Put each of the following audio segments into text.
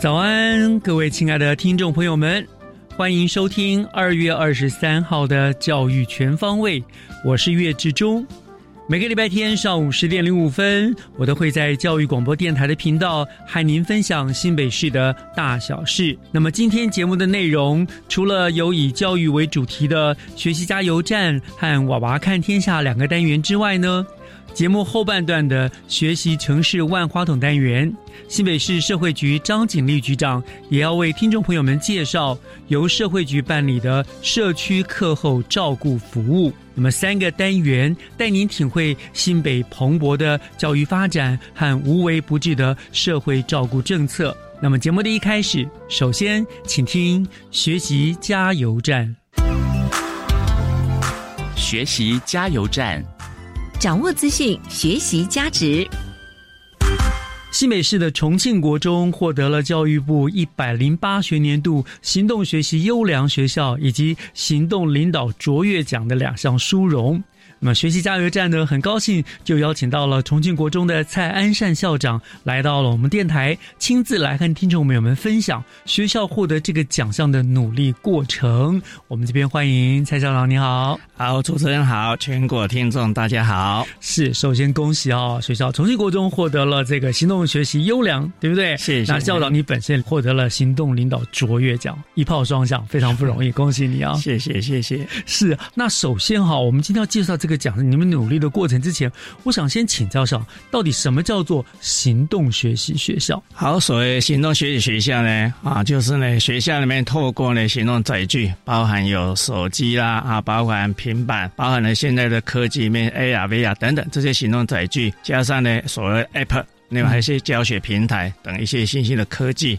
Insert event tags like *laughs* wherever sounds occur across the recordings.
早安，各位亲爱的听众朋友们。欢迎收听二月二十三号的教育全方位，我是岳志忠。每个礼拜天上午十点零五分，我都会在教育广播电台的频道和您分享新北市的大小事。那么今天节目的内容，除了有以教育为主题的学习加油站和娃娃看天下两个单元之外呢？节目后半段的学习城市万花筒单元，新北市社会局张景丽局长也要为听众朋友们介绍由社会局办理的社区课后照顾服务。那么三个单元带您体会新北蓬勃的教育发展和无微不至的社会照顾政策。那么节目的一开始，首先请听学习加油站。学习加油站。掌握资讯，学习价值。新北市的重庆国中获得了教育部一百零八学年度行动学习优良学校以及行动领导卓越奖的两项殊荣。那么学习加油站呢？很高兴就邀请到了重庆国中的蔡安善校长来到了我们电台，亲自来和听众朋友们分享学校获得这个奖项的努力过程。我们这边欢迎蔡校长，你好，好，主持人好，全国听众大家好。是，首先恭喜啊，学校重庆国中获得了这个行动学习优良，对不对？谢谢。那校长你本身获得了行动领导卓越奖，一炮双响，非常不容易，恭喜你啊！谢谢，谢谢。是，那首先哈，我们今天要介绍这个。个讲你们努力的过程之前，我想先请教下，到底什么叫做行动学习学校？好，所谓行动学习学校呢，啊，就是呢学校里面透过呢行动载具，包含有手机啦，啊，包含平板，包含了现在的科技里面 AR、VR 等等这些行动载具，加上呢所谓 App，另外还有一些教学平台等一些新兴的科技。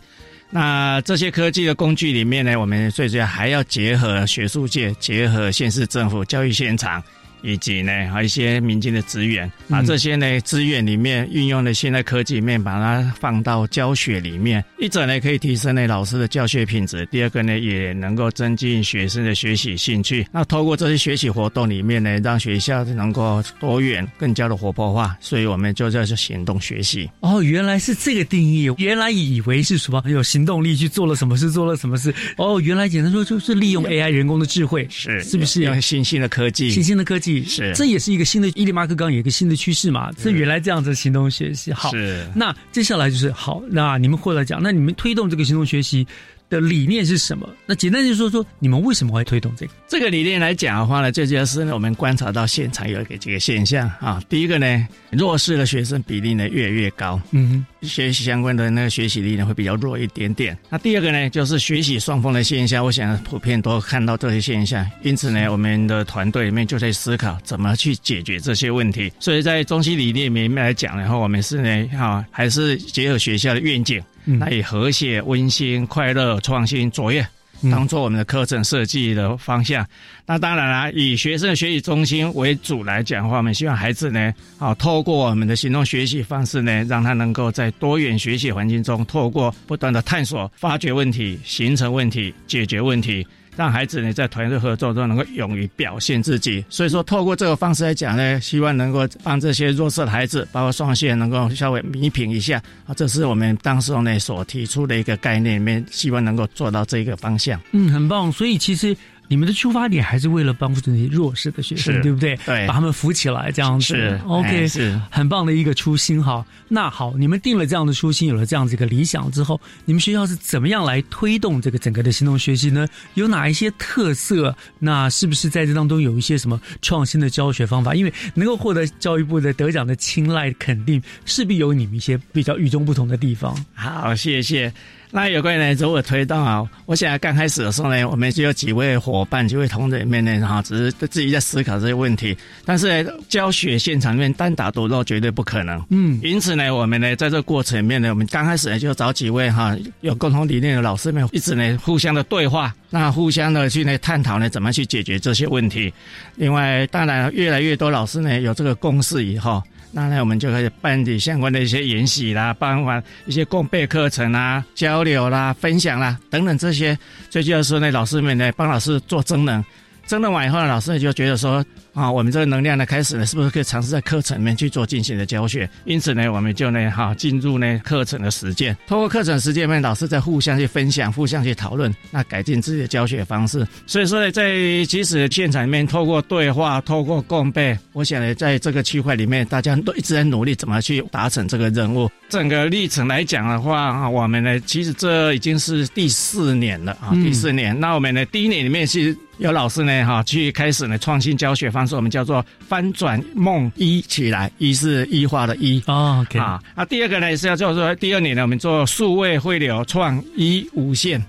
那这些科技的工具里面呢，我们最主要还要结合学术界，结合县市政府教育现场。以及呢，还有一些民间的资源，把这些呢资源里面运用的现代科技里面，把它放到教学里面。一者呢，可以提升呢老师的教学品质；第二个呢，也能够增进学生的学习兴趣。那透过这些学习活动里面呢，让学校能够多元、更加的活泼化。所以我们就叫做行动学习。哦，原来是这个定义。原来以为是什么有行动力去做了什么事，做了什么事。哦，原来简单说就是利用 AI 人工的智慧，是是不是用新兴的科技？新兴的科技。是，这也是一个新的伊利马克刚，有一个新的趋势嘛。这原来这样子行动学习，好。是。那接下来就是好，那你们获得奖，那你们推动这个行动学习。的理念是什么？那简单就说说你们为什么会推动这个？这个理念来讲的话呢，最主要是呢，我们观察到现场有一个这个现象啊。第一个呢，弱势的学生比例呢越来越高，嗯，学习相关的那个学习力呢会比较弱一点点。那第二个呢，就是学习双方的现象，我想普遍都看到这些现象。因此呢，我们的团队里面就在思考怎么去解决这些问题。所以在中西理念里面来讲然后，我们是呢，哈，还是结合学校的愿景。来以和谐、温馨、快乐、创新、卓越当做我们的课程设计的方向。那当然啦，以学生的学习中心为主来讲的话，我们希望孩子呢，啊，透过我们的行动学习方式呢，让他能够在多元学习环境中，透过不断的探索、发掘问题、形成问题、解决问题。让孩子呢在团队合作中能够勇于表现自己。所以说，透过这个方式来讲呢，希望能够帮这些弱势的孩子，包括双线，能够稍微弥平一下啊。这是我们当时呢所提出的一个概念里面，希望能够做到这个方向。嗯，很棒。所以其实。你们的出发点还是为了帮助那些弱势的学生，对不对？对，把他们扶起来，这样子。是，OK，是很棒的一个初心哈。那好，你们定了这样的初心，有了这样子一个理想之后，你们学校是怎么样来推动这个整个的行动学习呢？有哪一些特色？那是不是在这当中有一些什么创新的教学方法？因为能够获得教育部的得奖的青睐肯定，势必有你们一些比较与众不同的地方。好，谢谢。那有关于呢，如何推动啊？我想刚开始的时候呢，我们就有几位伙伴、几位同仁里面呢，哈，只是自己在思考这些问题。但是教学现场里面单打独斗绝对不可能，嗯。因此呢，我们呢在这个过程里面呢，我们刚开始呢就找几位哈有共同理念的老师们，一直呢互相的对话，那互相的去呢探讨呢怎么去解决这些问题。另外，当然越来越多老师呢有这个共识以后。那呢，我们就可以办理相关的一些研习啦，办完一些共备课程啦、交流啦、分享啦等等这些。最重要是呢，老师们呢帮老师做增能，增能完以后呢，老师就觉得说。啊，我们这个能量呢，开始呢，是不是可以尝试在课程里面去做进行的教学？因此呢，我们就呢，哈，进入呢课程的实践，通过课程实践面，老师在互相去分享、互相去讨论，那改进自己的教学方式。所以说呢，在即使现场里面，透过对话、透过共备，我想呢，在这个区块里面，大家都一直在努力怎么去达成这个任务。整个历程来讲的话啊，我们呢，其实这已经是第四年了啊，第四年。那我们呢，第一年里面是有老师呢，哈，去开始呢创新教学方。式我们叫做翻转梦一起来，一是一化的一哦，啊，那第二个呢是要叫做第二年呢，我们做数位汇流创一无限。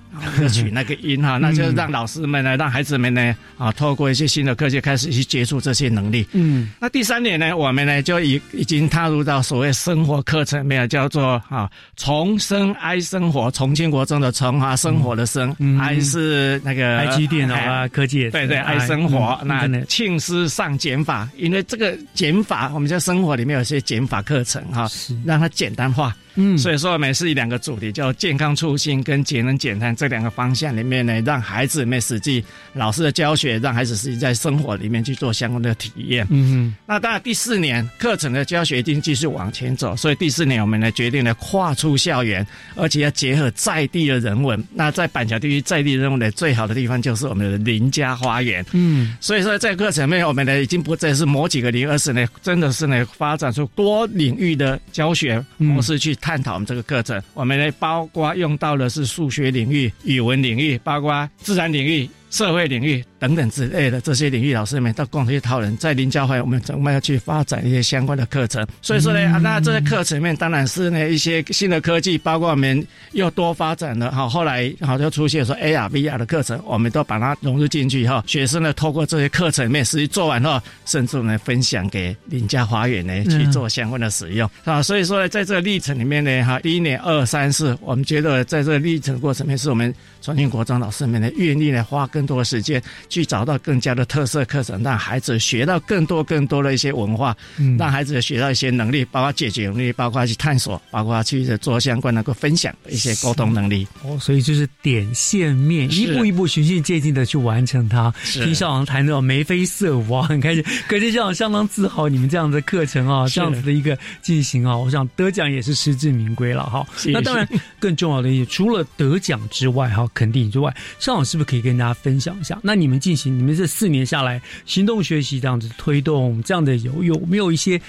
取那个音哈，那就让老师们呢，让孩子们呢，啊，透过一些新的科技开始去接触这些能力。嗯，那第三点呢，我们呢就已已经踏入到所谓生活课程，没有叫做啊重生爱生活，重庆国中的重啊生活的生，爱是那个爱机电脑啊科技，对对，爱生活。那庆师上减法，因为这个减法，我们在生活里面有些减法课程哈，让它简单化。嗯，所以说我们是两个主题，叫健康初心跟节能减碳这两个方向里面呢，让孩子们实际老师的教学，让孩子实际在生活里面去做相关的体验。嗯，那当然第四年课程的教学一定继续往前走，所以第四年我们呢决定呢跨出校园，而且要结合在地的人文。那在板桥地区在地人文的最好的地方就是我们的邻家花园。嗯，所以说在课程面我们呢已经不再是某几个零，而是呢真的是呢发展出多领域的教学模式去。探讨我们这个课程，我们呢包括用到的是数学领域、语文领域，包括自然领域。社会领域等等之类的这些领域，老师们到共同去讨论，在林教会我们怎么要去发展一些相关的课程。所以说呢，那这些课程里面当然是呢一些新的科技，包括我们又多发展了哈。后来好就出现说 AR、VR 的课程，我们都把它融入进去哈。学生呢透过这些课程里面实际做完后，甚至呢分享给林家花园呢去做相关的使用啊。所以说呢，在这个历程里面呢，哈，第一年二三四，我们觉得在这个历程过程里面，是我们重庆国中老师们呢愿意呢花更。更多的时间去找到更加的特色课程，让孩子学到更多更多的一些文化，嗯让孩子学到一些能力，包括解决能力，包括去探索，包括去做相关能够分享的一些沟通能力。哦，所以就是点线面，一步一步循序渐进的去完成它。听校长谈到眉飞色舞啊，很开心，*laughs* 可是校长相当自豪你们这样的课程啊，这样子的一个进行啊，我想得奖也是实至名归了哈。那当然，更重要的也除了得奖之外哈，肯定之外，校长是不是可以跟大家分？分享一下，那你们进行你们这四年下来，行动学习这样子推动这样的有有没有一些？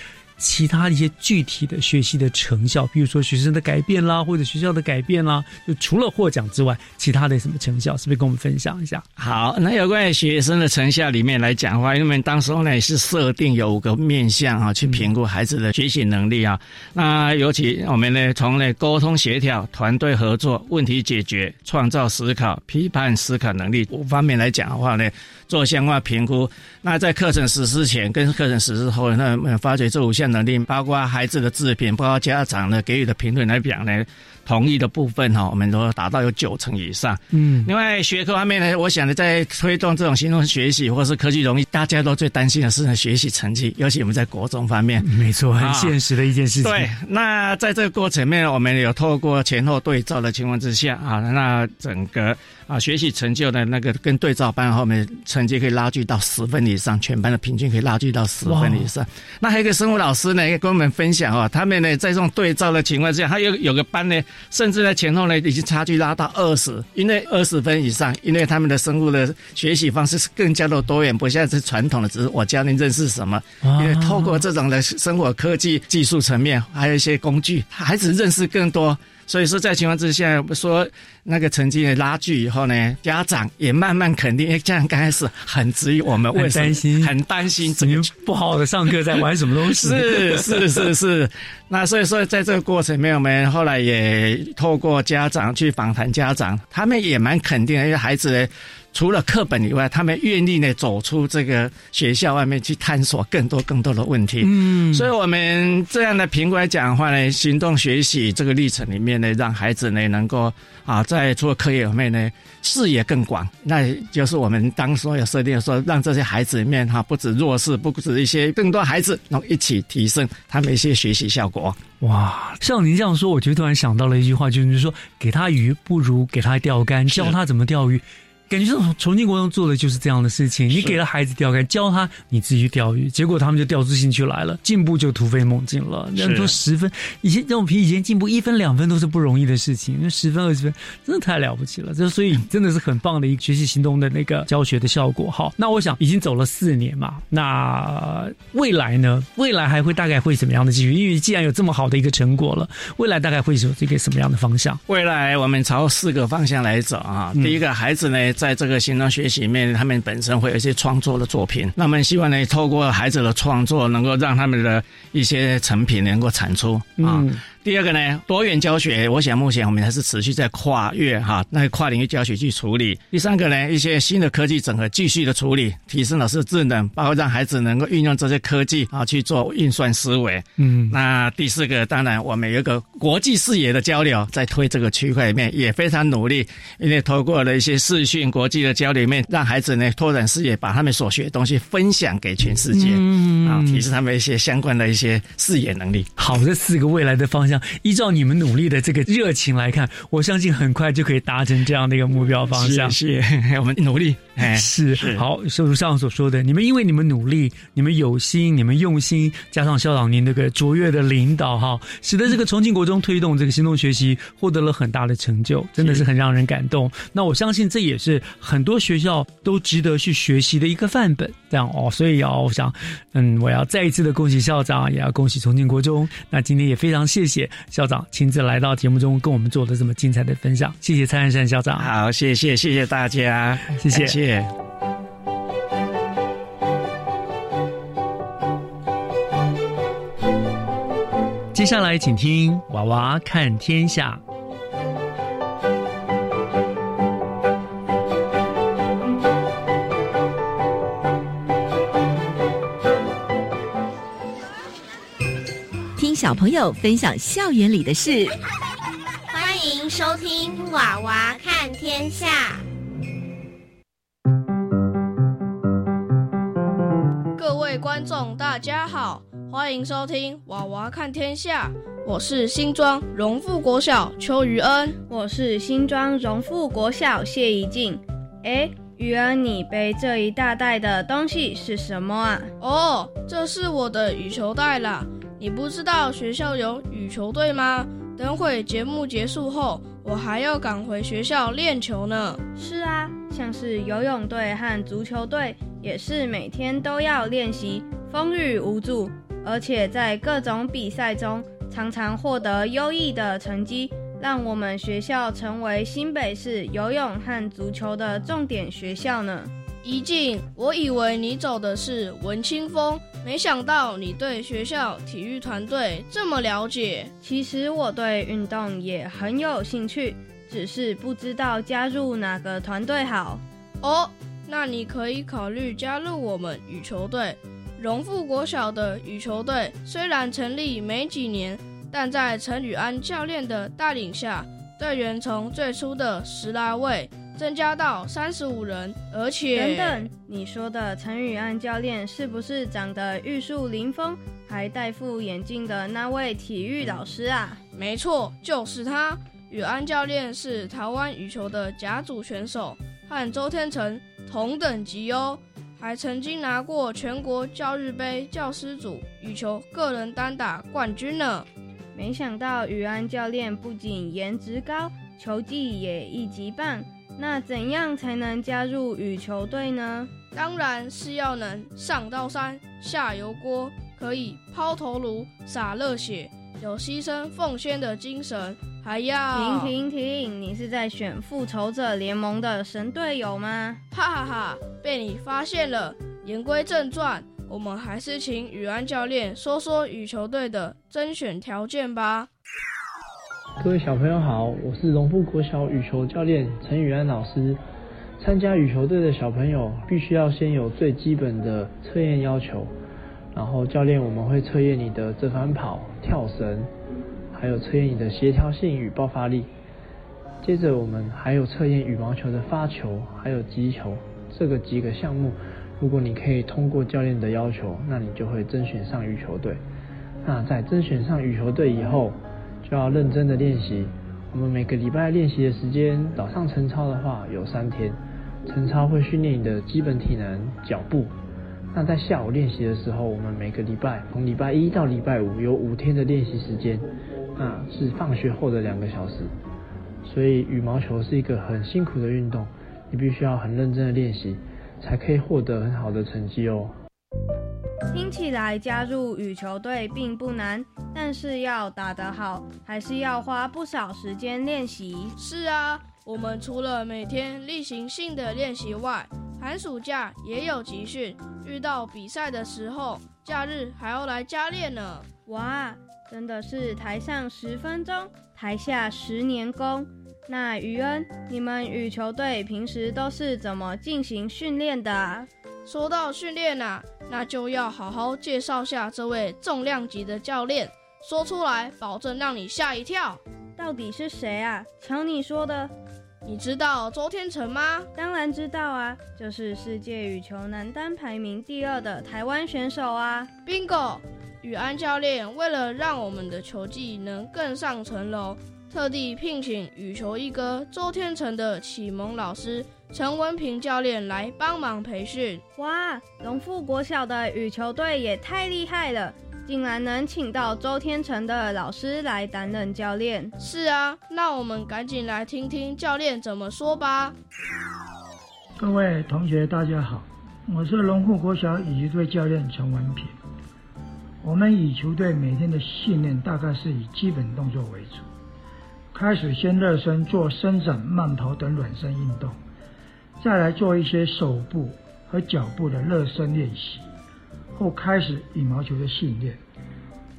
其他一些具体的学习的成效，比如说学生的改变啦，或者学校的改变啦，就除了获奖之外，其他的什么成效，是不是跟我们分享一下？好，那有关于学生的成效里面来讲的话，因为我们当时候呢是设定有五个面向啊，去评估孩子的学习能力啊。那尤其我们呢从呢沟通协调、团队合作、问题解决、创造思考、批判思考能力五方面来讲的话呢，做相关评估。那在课程实施前跟课程实施后，那发觉这五项。能力，包括孩子的制品，包括家长呢给予的评论来讲呢。同意的部分哈，我们都达到有九成以上。嗯，另外学科方面呢，我想呢，在推动这种行动学习或是科技容易，大家都最担心的是呢学习成绩，尤其我们在国中方面，没错，很现实的一件事情。对，那在这个过程面，我们有透过前后对照的情况之下啊，那整个啊学习成就的那个跟对照班后面成绩可以拉距到十分以上，全班的平均可以拉距到十分以上。那还有一个生物老师呢，也跟我们分享哦，他们呢在这种对照的情况之下，他有有个班呢。甚至呢前后呢，已经差距拉到二十，因为二十分以上，因为他们的生物的学习方式是更加的多元，不像是传统的，只是我教你认识什么。因为透过这种的生活科技技术层面，还有一些工具，孩子认识更多。所以说，在情况之下，说那个成绩的拉锯以后呢，家长也慢慢肯定，因为家长刚开始很质疑我们，很担心，很担心，怎么不好的上课在玩什么东西？*laughs* 是是是是。那所以说，在这个过程里面，我们后来也透过家长去访谈家长，他们也蛮肯定，因为孩子呢。除了课本以外，他们愿意呢走出这个学校外面去探索更多更多的问题。嗯，所以我们这样的评估来讲的话呢，行动学习这个历程里面呢，让孩子呢能够啊在做课业方面呢视野更广。那就是我们当初有设定说，让这些孩子里面哈不止弱势，不止一些更多孩子能一起提升他们一些学习效果。哇，像您这样说，我就突然想到了一句话，就是说给他鱼不如给他钓竿，教他怎么钓鱼。感觉这种重庆国中做的就是这样的事情，你给了孩子钓竿，教他你自己去钓鱼，结果他们就钓出兴趣来了，进步就突飞猛进了。人说十分，以前这种比以前进步一分两分都是不容易的事情，那十分二十分真的太了不起了。这所以真的是很棒的一个学习行动的那个教学的效果。好，那我想已经走了四年嘛，那未来呢？未来还会大概会怎么样的继续？因为既然有这么好的一个成果了，未来大概会有这个什么样的方向？未来我们朝四个方向来走啊。第一个，孩子呢。在这个行动学习里面，他们本身会有一些创作的作品。那么希望呢，透过孩子的创作，能够让他们的一些成品能够产出啊。第二个呢，多元教学，我想目前我们还是持续在跨越哈，那跨领域教学去处理。第三个呢，一些新的科技整合继续的处理，提升老师的智能，包括让孩子能够运用这些科技啊去做运算思维。嗯，那第四个，当然我们有一个国际视野的交流，在推这个区块里面也非常努力，因为透过了一些视讯国际的交流面，让孩子呢拓展视野，把他们所学的东西分享给全世界，嗯啊，提升他们一些相关的一些视野能力。好，这四个未来的方向。依照你们努力的这个热情来看，我相信很快就可以达成这样的一个目标方向。谢谢 *laughs* 我们努力。*laughs* 是好，就如上所说的，你们因为你们努力，你们有心，你们用心，加上校长您这个卓越的领导，哈，使得这个重庆国中推动这个行动学习获得了很大的成就，真的是很让人感动。那我相信这也是很多学校都值得去学习的一个范本。这样哦，所以要我想，嗯，我要再一次的恭喜校长，也要恭喜重庆国中。那今天也非常谢谢校长亲自来到节目中跟我们做的这么精彩的分享，谢谢蔡汉山校长。好，谢谢，谢谢大家，谢谢。接下来，请听《娃娃看天下》。听小朋友分享校园里的事。欢迎收听《娃娃看天下》。观众大家好，欢迎收听《娃娃看天下》，我是新庄荣富国小邱于恩，我是新庄荣富国小谢怡静。哎，于恩，你背这一大袋的东西是什么啊？哦，这是我的羽球袋啦。你不知道学校有羽球队吗？等会节目结束后，我还要赶回学校练球呢。是啊，像是游泳队和足球队。也是每天都要练习，风雨无阻，而且在各种比赛中常常获得优异的成绩，让我们学校成为新北市游泳和足球的重点学校呢。怡静，我以为你走的是文青风，没想到你对学校体育团队这么了解。其实我对运动也很有兴趣，只是不知道加入哪个团队好。哦。那你可以考虑加入我们羽球队。荣富国小的羽球队虽然成立没几年，但在陈宇安教练的带领下，队员从最初的十来位增加到三十五人，而且等等，你说的陈宇安教练是不是长得玉树临风，还戴副眼镜的那位体育老师啊？没错，就是他。宇安教练是台湾羽球的甲组选手，和周天成同等级哦，还曾经拿过全国教育杯教师组羽球个人单打冠军呢。没想到宇安教练不仅颜值高，球技也一级棒。那怎样才能加入羽球队呢？当然是要能上刀山下油锅，可以抛头颅洒热血，有牺牲奉献的精神。还要停停停！你是在选复仇者联盟的神队友吗？哈哈哈，被你发现了。言归正传，我们还是请宇安教练说说羽球队的甄选条件吧。各位小朋友好，我是龙富国小羽球教练陈宇安老师。参加羽球队的小朋友必须要先有最基本的测验要求，然后教练我们会测验你的折返跑、跳绳。还有测验你的协调性与爆发力，接着我们还有测验羽毛球的发球，还有击球这个几个项目。如果你可以通过教练的要求，那你就会甄选上羽球队。那在甄选上羽球队以后，就要认真的练习。我们每个礼拜练习的时间，早上晨操的话有三天，晨操会训练你的基本体能、脚步。那在下午练习的时候，我们每个礼拜从礼拜一到礼拜五有五天的练习时间。那是放学后的两个小时，所以羽毛球是一个很辛苦的运动，你必须要很认真的练习，才可以获得很好的成绩哦。听起来加入羽球队并不难，但是要打得好，还是要花不少时间练习。是啊，我们除了每天例行性的练习外，寒暑假也有集训，遇到比赛的时候，假日还要来加练呢。哇！真的是台上十分钟，台下十年功。那于恩，你们羽球队平时都是怎么进行训练的？说到训练啊，那就要好好介绍下这位重量级的教练，说出来保证让你吓一跳。到底是谁啊？瞧你说的，你知道周天成吗？当然知道啊，就是世界羽球男单排名第二的台湾选手啊，Bingo。宇安教练为了让我们的球技能更上层楼，特地聘请羽球一哥周天成的启蒙老师陈文平教练来帮忙培训。哇，龙富国小的羽球队也太厉害了，竟然能请到周天成的老师来担任教练。是啊，那我们赶紧来听听教练怎么说吧。各位同学，大家好，我是龙富国小羽球队教练陈文平。我们羽球队每天的训练大概是以基本动作为主，开始先热身做伸展、慢跑等软身运动，再来做一些手部和脚部的热身练习，后开始羽毛球的训练。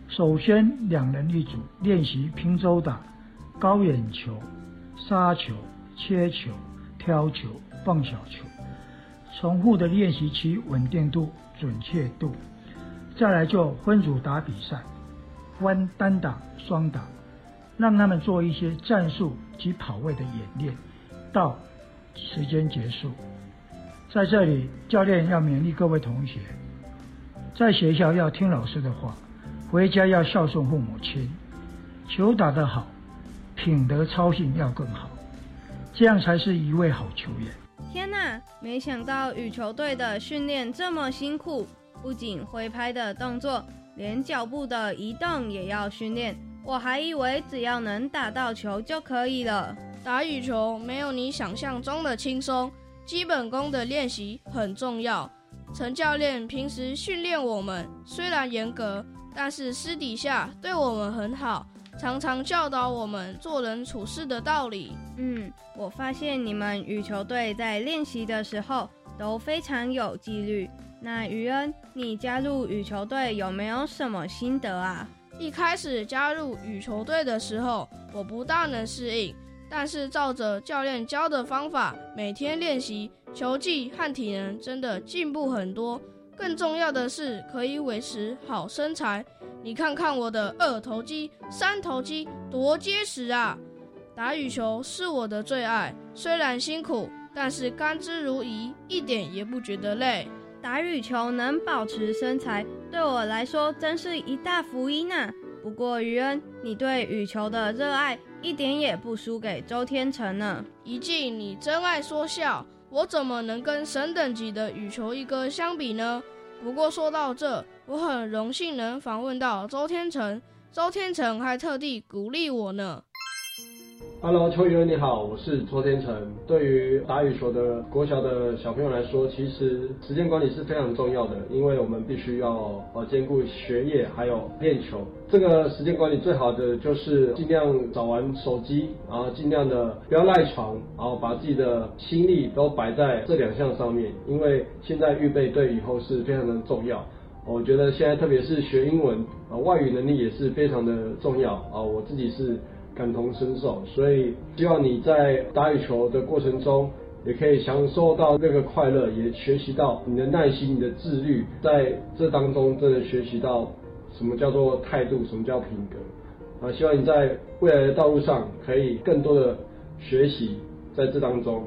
首先两人一组练习平周打、高远球、杀球、切球、挑球、放小球，重复的练习其稳定度、准确度。再来就分组打比赛，分单打、双打，让他们做一些战术及跑位的演练，到时间结束。在这里，教练要勉励各位同学，在学校要听老师的话，回家要孝顺父母亲，球打得好，品德操性要更好，这样才是一位好球员。天哪，没想到羽球队的训练这么辛苦。不仅挥拍的动作，连脚步的移动也要训练。我还以为只要能打到球就可以了。打羽球没有你想象中的轻松，基本功的练习很重要。陈教练平时训练我们虽然严格，但是私底下对我们很好，常常教导我们做人处事的道理。嗯，我发现你们羽球队在练习的时候都非常有纪律。那于恩，你加入羽球队有没有什么心得啊？一开始加入羽球队的时候，我不大能适应，但是照着教练教的方法，每天练习，球技和体能真的进步很多。更重要的是可以维持好身材。你看看我的二头肌、三头肌多结实啊！打羽球是我的最爱，虽然辛苦，但是甘之如饴，一点也不觉得累。打羽球能保持身材，对我来说真是一大福音呐。不过于恩，你对羽球的热爱一点也不输给周天成呢。一静，你真爱说笑，我怎么能跟神等级的羽球一哥相比呢？不过说到这，我很荣幸能访问到周天成，周天成还特地鼓励我呢。Hello，邱宇你好，我是周天成。对于打羽球的国小的小朋友来说，其实时间管理是非常重要的，因为我们必须要呃兼顾学业还有练球。这个时间管理最好的就是尽量早玩手机，然后尽量的不要赖床，然后把自己的心力都摆在这两项上面，因为现在预备对以后是非常的重要。我觉得现在特别是学英文啊，外语能力也是非常的重要啊。我自己是。感同身受，所以希望你在打羽球的过程中，也可以享受到那个快乐，也学习到你的耐心、你的自律，在这当中真的学习到什么叫做态度，什么叫品格。啊，希望你在未来的道路上可以更多的学习，在这当中，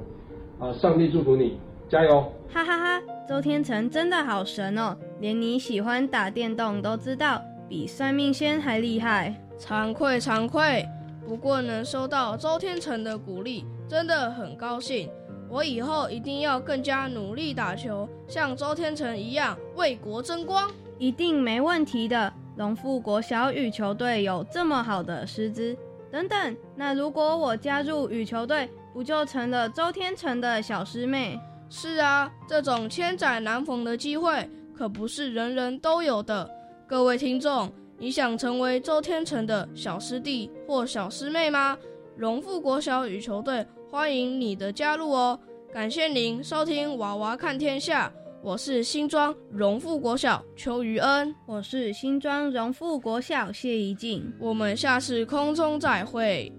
啊，上帝祝福你，加油！哈哈哈，周天成真的好神哦，连你喜欢打电动都知道，比算命仙还厉害，惭愧惭愧。不过能收到周天成的鼓励，真的很高兴。我以后一定要更加努力打球，像周天成一样为国争光，一定没问题的。龙富国小羽球队有这么好的师资，等等，那如果我加入羽球队，不就成了周天成的小师妹？是啊，这种千载难逢的机会，可不是人人都有的。各位听众。你想成为周天成的小师弟或小师妹吗？荣富国小羽球队欢迎你的加入哦！感谢您收听《娃娃看天下》，我是新庄荣富国小邱于恩，我是新庄荣富国小谢怡静，我们下次空中再会。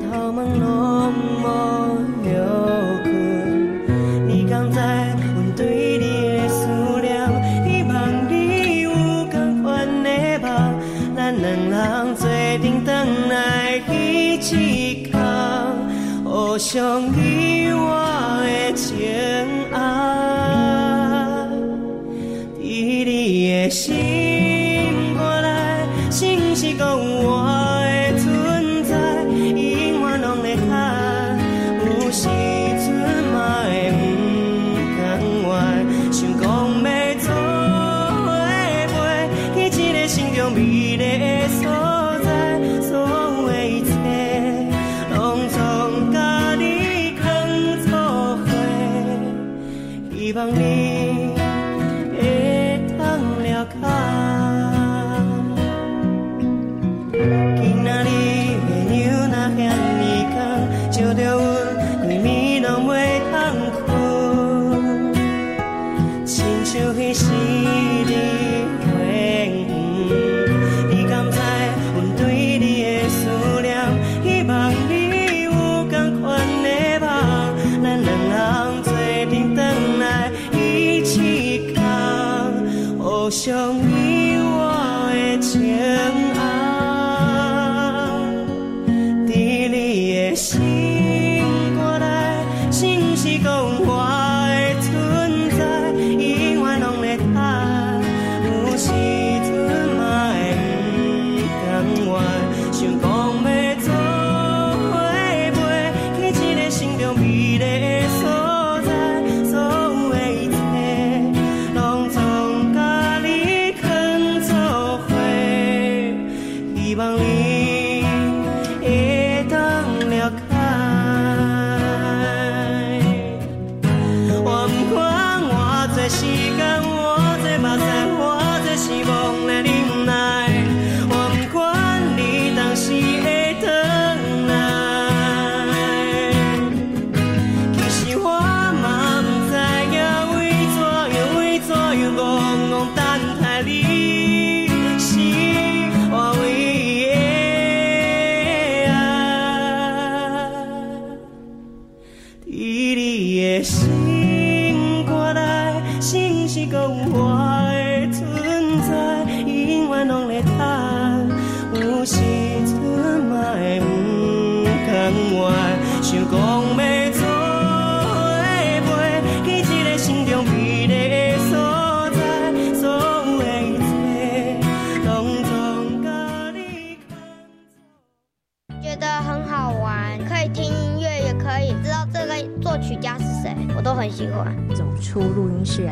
头毛拢无休困，你敢知阮对你的思念？希望你有同款的梦，咱两人做阵回来一起扛，互相依偎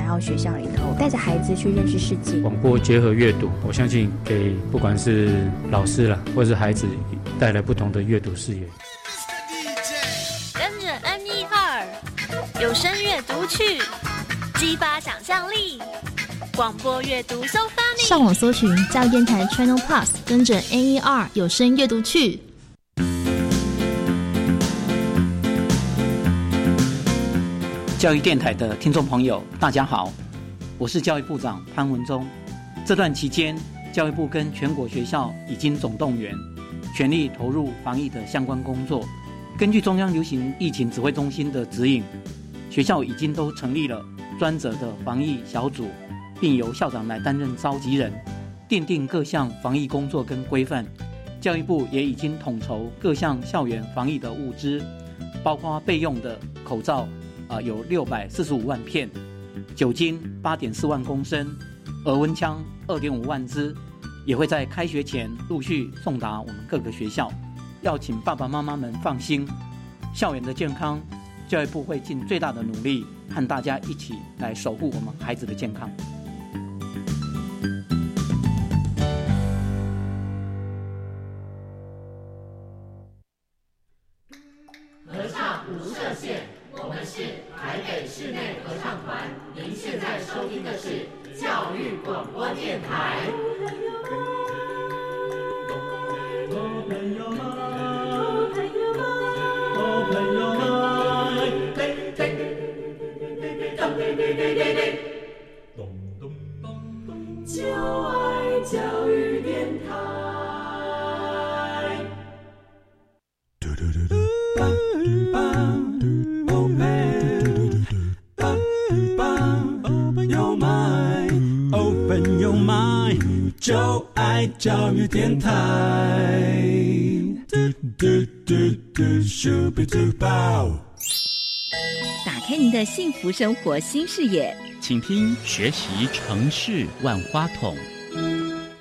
然后学校里头带着孩子去认识世界。广播结合阅读，我相信给不管是老师啦，或是孩子带来不同的阅读视野。跟着 N E 二有声阅读去，激发想象力。广播阅读，so funny。上网搜寻教育电台 Channel Plus，跟着 N E 二有声阅读去。教育电台的听众朋友，大家好，我是教育部长潘文忠。这段期间，教育部跟全国学校已经总动员，全力投入防疫的相关工作。根据中央流行疫情指挥中心的指引，学校已经都成立了专责的防疫小组，并由校长来担任召集人，奠定各项防疫工作跟规范。教育部也已经统筹各项校园防疫的物资，包括备用的口罩。啊，有六百四十五万片，酒精八点四万公升，额温枪二点五万支，也会在开学前陆续送达我们各个学校。要请爸爸妈妈们放心，校园的健康，教育部会尽最大的努力，和大家一起来守护我们孩子的健康。的幸福生活新视野，请听《学习城市万花筒》。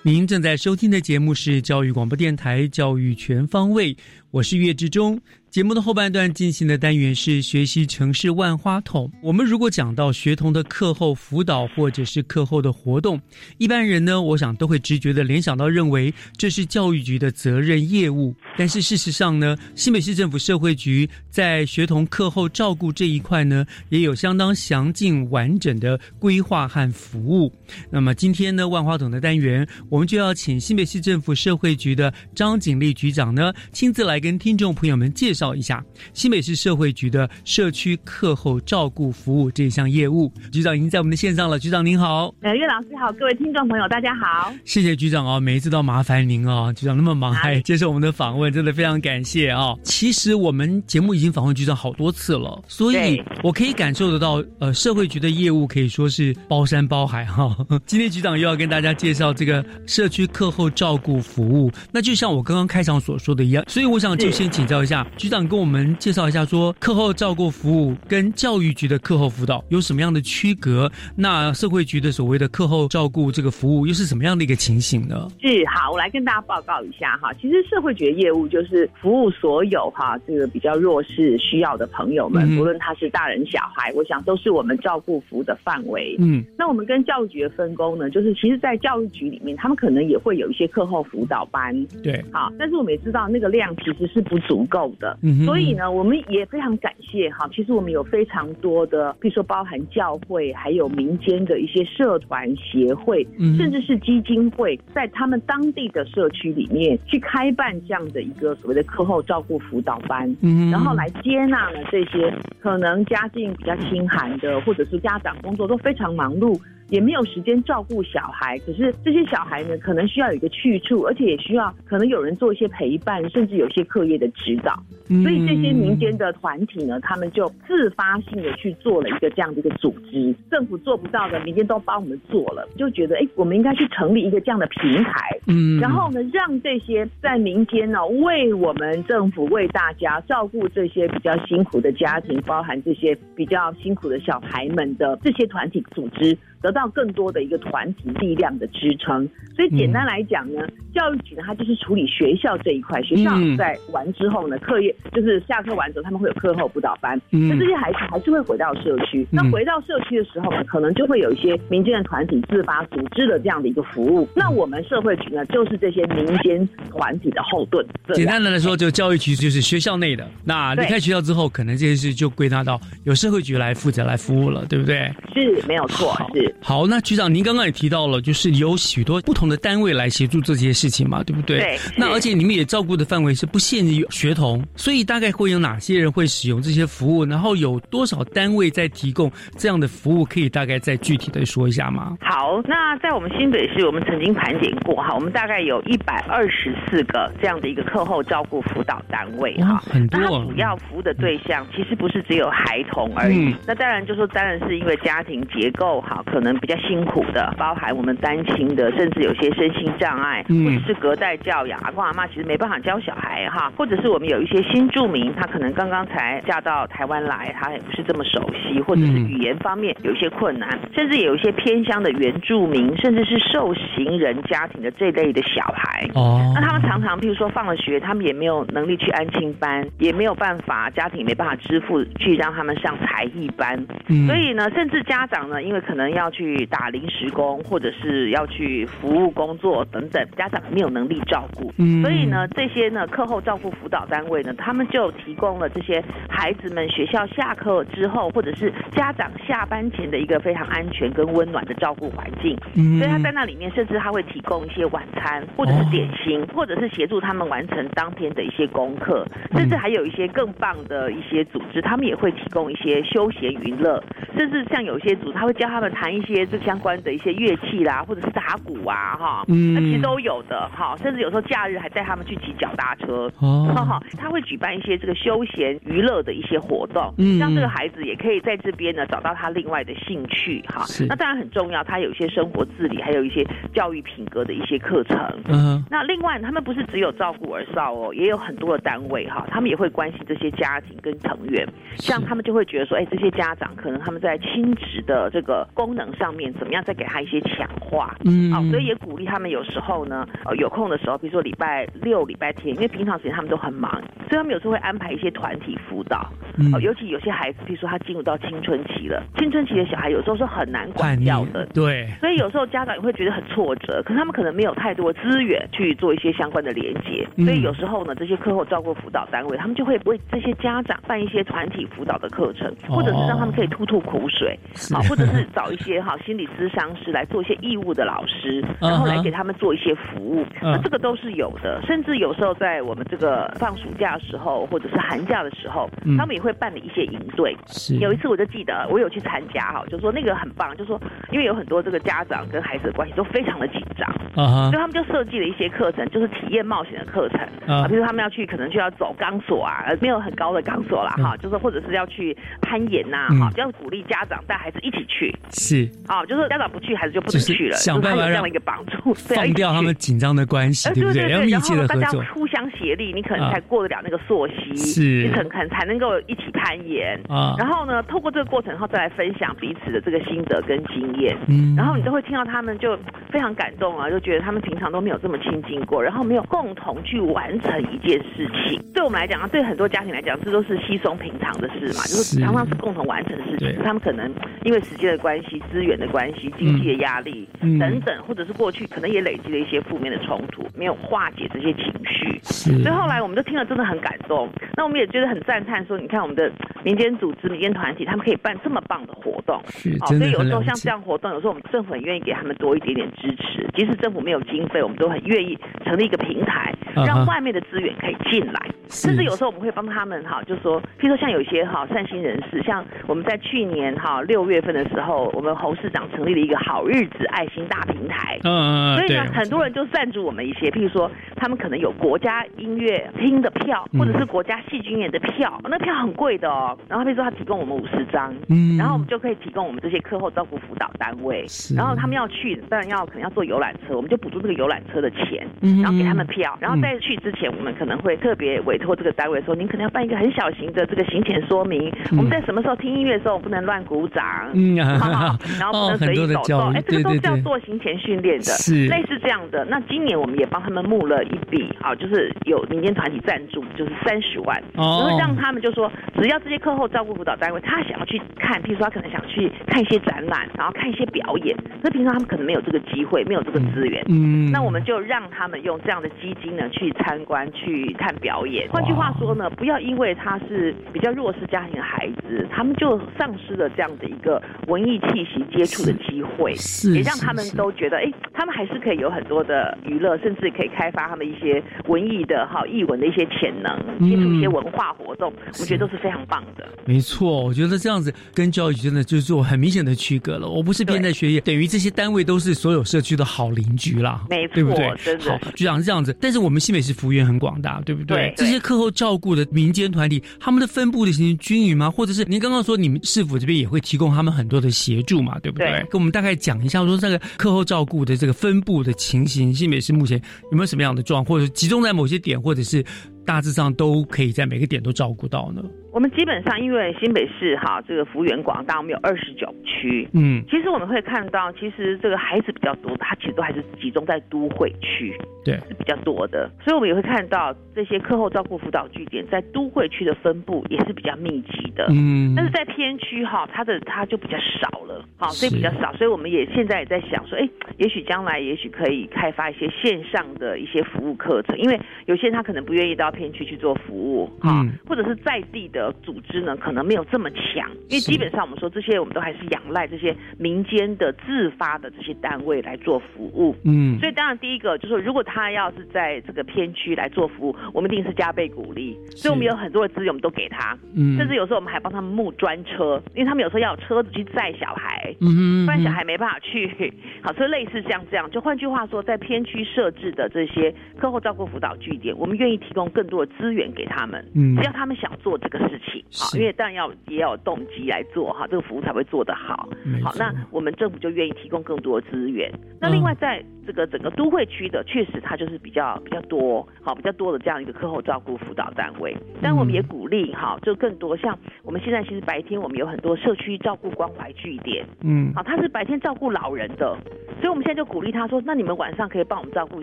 您正在收听的节目是教育广播电台《教育全方位》，我是岳志忠。节目的后半段进行的单元是学习城市万花筒。我们如果讲到学童的课后辅导或者是课后的活动，一般人呢，我想都会直觉的联想到认为这是教育局的责任业务。但是事实上呢，新北市政府社会局在学童课后照顾这一块呢，也有相当详尽完整的规划和服务。那么今天呢，万花筒的单元，我们就要请新北市政府社会局的张景丽局长呢，亲自来跟听众朋友们介绍。一下新北市社会局的社区课后照顾服务这项业务，局长已经在我们的线上了。局长您好，呃，岳老师好，各位听众朋友大家好，谢谢局长哦，每一次都麻烦您哦，局长那么忙还接受我们的访问，真的非常感谢啊。其实我们节目已经访问局长好多次了，所以我可以感受得到，呃，社会局的业务可以说是包山包海哈。*laughs* 今天局长又要跟大家介绍这个社区课后照顾服务，那就像我刚刚开场所说的一样，所以我想就先请教一下局长。跟我们介绍一下，说课后照顾服务跟教育局的课后辅导有什么样的区隔？那社会局的所谓的课后照顾这个服务又是什么样的一个情形呢？是好，我来跟大家报告一下哈。其实社会局的业务就是服务所有哈这个比较弱势需要的朋友们，无论他是大人小孩，我想都是我们照顾服务的范围。嗯，那我们跟教育局的分工呢，就是其实，在教育局里面，他们可能也会有一些课后辅导班。对，好，但是我们也知道那个量其实是不足够的。所以呢，我们也非常感谢哈。其实我们有非常多的，比如说包含教会，还有民间的一些社团协会，甚至是基金会，在他们当地的社区里面去开办这样的一个所谓的课后照顾辅导班，然后来接纳了这些可能家境比较清寒的，或者是家长工作都非常忙碌。也没有时间照顾小孩，可是这些小孩呢，可能需要有一个去处，而且也需要可能有人做一些陪伴，甚至有些课业的指导。所以这些民间的团体呢，他们就自发性的去做了一个这样的一个组织，政府做不到的，民间都帮我们做了，就觉得哎，我们应该去成立一个这样的平台，嗯，然后呢，让这些在民间呢，为我们政府为大家照顾这些比较辛苦的家庭，包含这些比较辛苦的小孩们的这些团体组织。得到更多的一个团体力量的支撑，所以简单来讲呢，教育局呢，它就是处理学校这一块。学校在完之后呢，课业就是下课完之后他们会有课后辅导班，嗯那这些孩子还是会回到社区。那回到社区的时候呢，可能就会有一些民间的团体自发组织的这样的一个服务。那我们社会局呢，就是这些民间团体的后盾。简单的来说，就教育局就是学校内的。那离开学校之后，可能这些事就归纳到由社会局来负责来服务了，对不对？是没有错，是。好，那局长，您刚刚也提到了，就是有许多不同的单位来协助这些事情嘛，对不对？对那而且你们也照顾的范围是不限于学童，所以大概会有哪些人会使用这些服务？然后有多少单位在提供这样的服务？可以大概再具体的说一下吗？好，那在我们新北市，我们曾经盘点过哈，我们大概有一百二十四个这样的一个课后照顾辅导单位哈，很多那它主要服务的对象其实不是只有孩童而已。嗯那当然就说，当然是因为家庭结构哈，可能比较辛苦的，包含我们单亲的，甚至有些身心障碍，嗯或者是隔代教养，阿公阿妈其实没办法教小孩哈，或者是我们有一些新住民，他可能刚刚才嫁到台湾来，他也不是这么熟悉，或者是嗯语言方面有一些困难，甚至有一些偏乡的原住民，甚至是受刑人家庭的这类的小孩。哦那他们常常，譬如说放了学，他们也没有能力去安亲班，也没有办法，家庭没办法支付去让他们上才艺班。嗯所以呢，甚至家长呢，因为可能要去打临时工，或者是要去服务工作等等，家长没有能力照顾。嗯所以呢，这些呢课后照顾辅导单位呢，他们就提供了这些孩子们学校下课之后，或者是家长下班前的一个非常安全跟温暖的照顾环境。嗯所以他在那里面，甚至他会提供一些晚餐，或者是点心，或者是协助他们完成当天的一些功课，甚至还有一些更棒的一些组织，他们也会提供一些休闲娱乐，甚至像有一些组，他会教他们弹一些这相关的一些乐器啦，或者是打鼓啊，哈，嗯。那其实都有的，哈，甚至有时候假日还带他们去骑脚踏车，哦。哈哈，他会举办一些这个休闲娱乐的一些活动，嗯让这个孩子也可以在这边呢找到他另外的兴趣，哈。是，那当然很重要，他有一些生活自理，还有一些教育品格的一些课程，嗯那另外，他们不是只有照顾儿少哦，也有很多的单位哈，他们也会关心这些家庭跟成员，像他们就会觉得说，哎，这些家长可能他们在亲职的这个功能上面，怎么样再给他一些强化，嗯。好，所以也鼓励他们有时候呢，呃，有空的时候，比如说礼拜六、礼拜天，因为平常时间他们都很忙，所以他们有时候会安排一些团体辅导，嗯。哦，尤其有些孩子，比如说他进入到青春期了，青春期的小孩有时候是很难管教的，对，所以有时候家长也会觉得很挫折，可是他们可能没有太多资源去做一些相关的连接，嗯。所以有时候呢，这些课后照顾辅导单位，他们就会为这些家长办一些团体辅导的课程，或者是让他们可以吐吐苦水，是。好，或者是找一些哈心理咨商师来做一些义务的老师，然后来给他们做一些服务，嗯。那这个都是有的，甚至有时候在我们这个放暑假的时候，或者是寒假的时候，嗯。他们也会办理一些营队。是。有一次我就记得我有去参加哈，就说那个很棒，就说因为有很多这个家长跟孩子的关系都非常的紧张，啊哈所以他们就设计了一些课程，就是体验冒险的课程啊啊，比如说他们要去可能就要走钢索啊，呃没有很高的钢索啦哈，就是或者是要去攀岩呐嗯。哈，就要鼓励家长带孩子一起去。是啊，就是家长不去，孩子就不能去了，想办法让就是他有这样的一个帮助，*laughs* 对放掉他们紧张的关系，呃，对不对？要密然切的后大家合作。互相协力，你可能啊才过得了那个溯溪，是你可能才能够一起攀岩啊然后呢，透过这个过程，然后再来分享彼此的这个心得跟经验，嗯然后你都会听到他们就非常感动啊，就觉得他们平常都没有这么亲近过，然后没有共同去完成一件事情。对我们来讲啊，对很多家庭来讲，这都是稀松平常的事嘛，就是是常常是共同完成的事情。他们可能因为时间的关系、资源的关系、经济的压力、嗯等等，或者是过去可能也累积了一些负面的冲突，没有化解这些情绪。是所以后来我们都听了，真的很感动。那我们也觉得很赞叹，说你看我们的民间组织、民间团体，他们可以办这么棒的活动。好，是所以有时候像这样活动，有时候我们政府很愿意给他们多一点点支持。即使政府没有经费，我们都很愿意成立一个平台，让外面的资源可以进来。是甚至有时候我们会帮他们哈，就说，譬如说像有一些哈善心人士，像我们在去年哈六月份的时候，我们侯市长成立了一个好日子爱心大平台。嗯所以呢，，很多人就赞助我们一些，譬如说，他们可能有国家音乐厅的票，嗯或者是国家戏剧院的票，那票很贵的哦。然后譬如说，他提供我们五十张，嗯。然后我们就可以提供我们这些课后照顾辅导单位，然后他们要去，当然要可能要坐游览车，我们就补助这个游览车的钱，嗯然后给他们票，然后在去之前，我们可能会特别委委托这个单位说，您可能要办一个很小型的这个行前说明，我们在什么时候听音乐的时候不能乱鼓掌，嗯，*laughs* 然后不能随意走动，哎，这个都是要做行前训练的，是。类似这样的。那今年我们也帮他们募了一笔，啊，就是有民间团体赞助，就是三十万，然后让他们就说，只要这些课后照顾辅导单位，他想要去看，譬如说他可能想去看一些展览，然后看一些表演，那平常他们可能没有这个机会，没有这个资源，嗯，那我们就让他们用这样的基金呢去参观、去看表演。换句话说呢，不要因为他是比较弱势家庭的孩子，他们就丧失了这样的一个文艺气息接触的机会，也让他们都觉得，哎，他们还是可以有很多的娱乐，甚至可以开发他们一些文艺的、哈艺文的一些潜能，接触一些文化活动，我觉得都是非常棒的。没错，我觉得这样子跟教育局真的就是做很明显的区隔了。我不是边在学业，等于这些单位都是所有社区的好邻居啦，没错，对不对？好，局长是这样子。但是我们新北市幅员很广大，对不对？这些课后照顾的民间团体，他们的分布的情形均匀吗？或者是您刚刚说你们市府这边也会提供他们很多的协助嘛？对不对？跟我们大概讲一下，说这个课后照顾的这个分布的情形，新北市目前有没有什么样的状况，或者集中在某些点，或者是大致上都可以在每个点都照顾到呢？我们基本上因为新北市哈这个幅员广大，我们有二十九区，嗯，其实我们会看到，其实这个孩子比较多，他其实都还是集中在都会区，对，是比较多的，所以我们也会看到这些课后照顾辅导据点在都会区的分布也是比较密集的，嗯，但是在偏区哈，它的它就比较少了，好，所以比较少，所以我们也现在也在想说，哎，也许将来也许可以开发一些线上的一些服务课程，因为有些人他可能不愿意到偏区去做服务，哈，或者是在地的。组织呢可能没有这么强，因为基本上我们说这些我们都还是仰赖这些民间的自发的这些单位来做服务。嗯，所以当然第一个就是说，如果他要是在这个片区来做服务，我们一定是加倍鼓励。所以我们有很多的资源，我们都给他。嗯，甚至有时候我们还帮他们募专车，因为他们有时候要有车子去载小孩，嗯不然小孩没办法去。*laughs* 好，所以类似像这样，就换句话说，在片区设置的这些课后照顾辅导据点，我们愿意提供更多的资源给他们。嗯，只要他们想做这个事情。好，因为当然要也要有动机来做哈，这个服务才会做得好。好，那我们政府就愿意提供更多的资源。那另外在这个整个都会区的，确实它就是比较比较多，好比较多的这样一个课后照顾辅导单位。但我们也鼓励哈，就更多像我们现在其实白天我们有很多社区照顾关怀据点，嗯，好，它是白天照顾老人的，所以我们现在就鼓励他说，那你们晚上可以帮我们照顾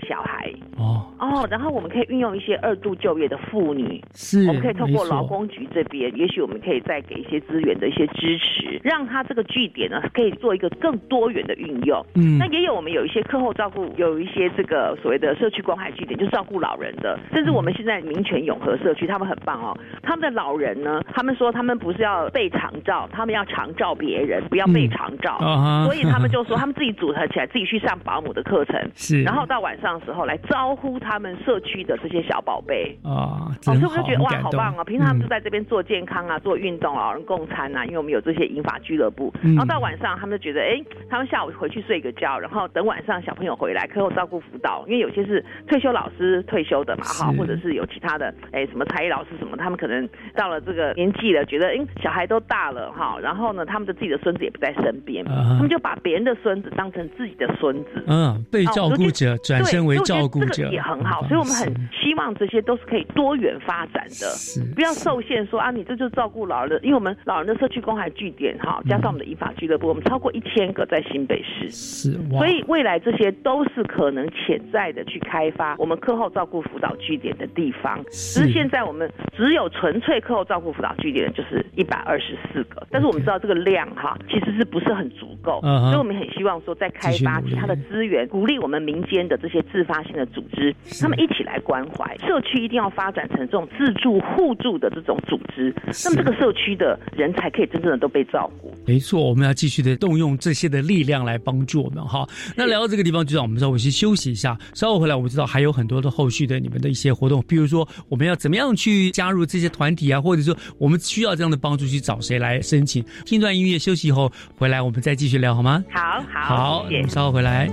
小孩。哦哦，然后我们可以运用一些二度就业的妇女，是，我们可以透过劳工局这边，也许我们可以再给一些资源的一些支持，让他这个据点呢可以做一个更多元的运用。嗯，那也有我们有一些课后照顾，有一些这个所谓的社区关怀据点，就是照顾老人的。甚至我们现在民权永和社区，他们很棒哦，他们的老人呢，他们说他们不是要被长照，他们要长照别人，不要被长照。嗯、所以他们就说他们自己组合起来，自己去上保姆的课程，*laughs* 是，然后到晚上的时候来招呼他们社区的这些小宝贝啊，哦，所以我就觉得哇，好棒哦！平常他们就在这边做健康啊，做运动啊，老人共餐啊，因为我们有这些银发俱乐部。然后到晚上，他们就觉得，哎，他们下午回去睡个觉，然后等晚上小朋友回来，课后照顾辅导，因为有些是退休老师退休的嘛，哈，或者是有其他的，哎，什么才艺老师什么，他们可能到了这个年纪了，觉得，哎，小孩都大了，哈，然后呢，他们的自己的孙子也不在身边，他们就把别人的孙子当成自己的孙子，嗯，被照顾者转身为照顾者，也很好，所以我们很希望这些都是可以多元发展的，不要受限说啊，你这就是照顾老人，因为我们老人的社区公海据点哈，加上我们的依法俱乐部，我们超过一千个在新北市，是，所以未来这些都是可能潜在的去开发我们课后照顾辅导据点的地方。只是现在我们只有纯粹课后照顾辅导据点就是一百二十四个，但是我们知道这个量哈其实是不是很足够，所以我们很希望说在开发其他的资源，鼓励我们民间的这些自发性的组织，他们一起来关怀社区，一定要发展成这种自助互助的这种组织，那么这个社区的人才可以真正的都被照顾。没错，我们要继续的动用这些的力量来帮助我们哈。那聊到这个地方，局长我们稍微先休息一下，稍后回来我们知道还有很多的后续的你们的一些活动，比如说我们要怎么样去加入这些团体啊，或者说我们需要这样的帮助去找谁来申请。听段音乐休息以后回来，我们再继续聊好吗？好好好，我们稍后回来。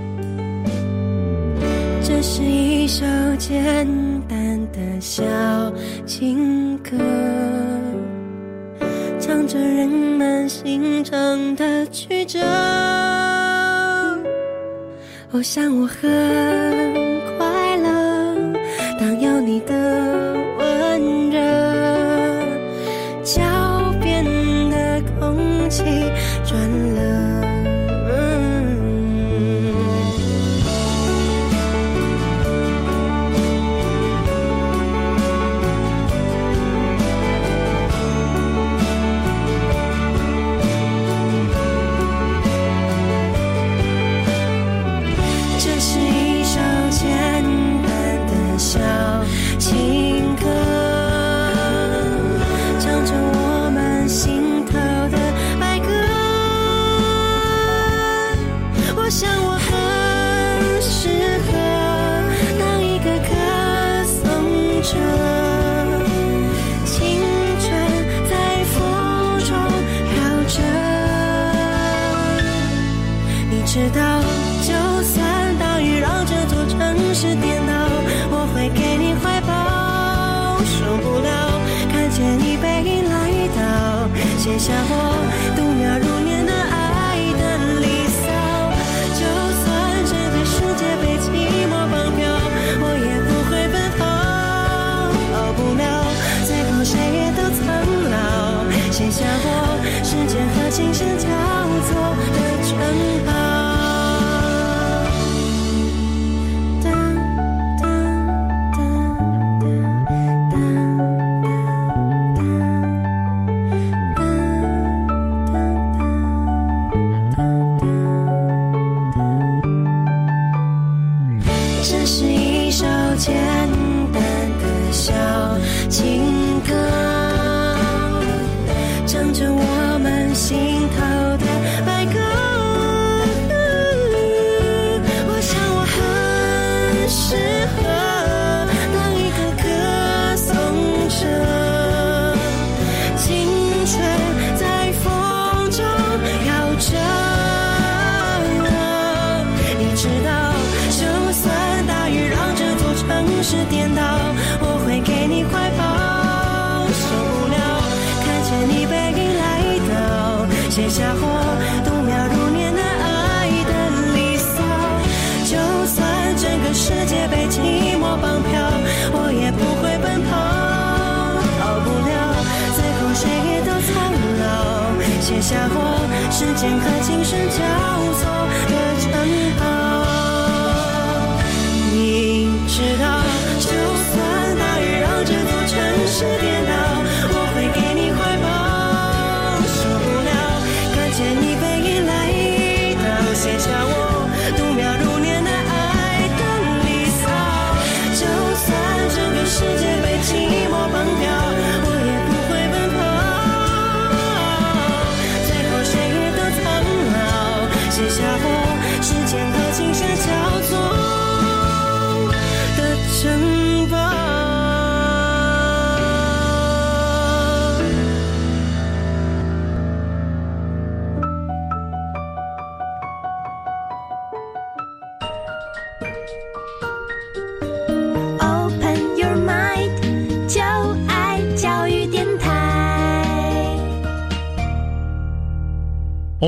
这是一首简单的小情歌，唱着人们心肠的曲折。我想我很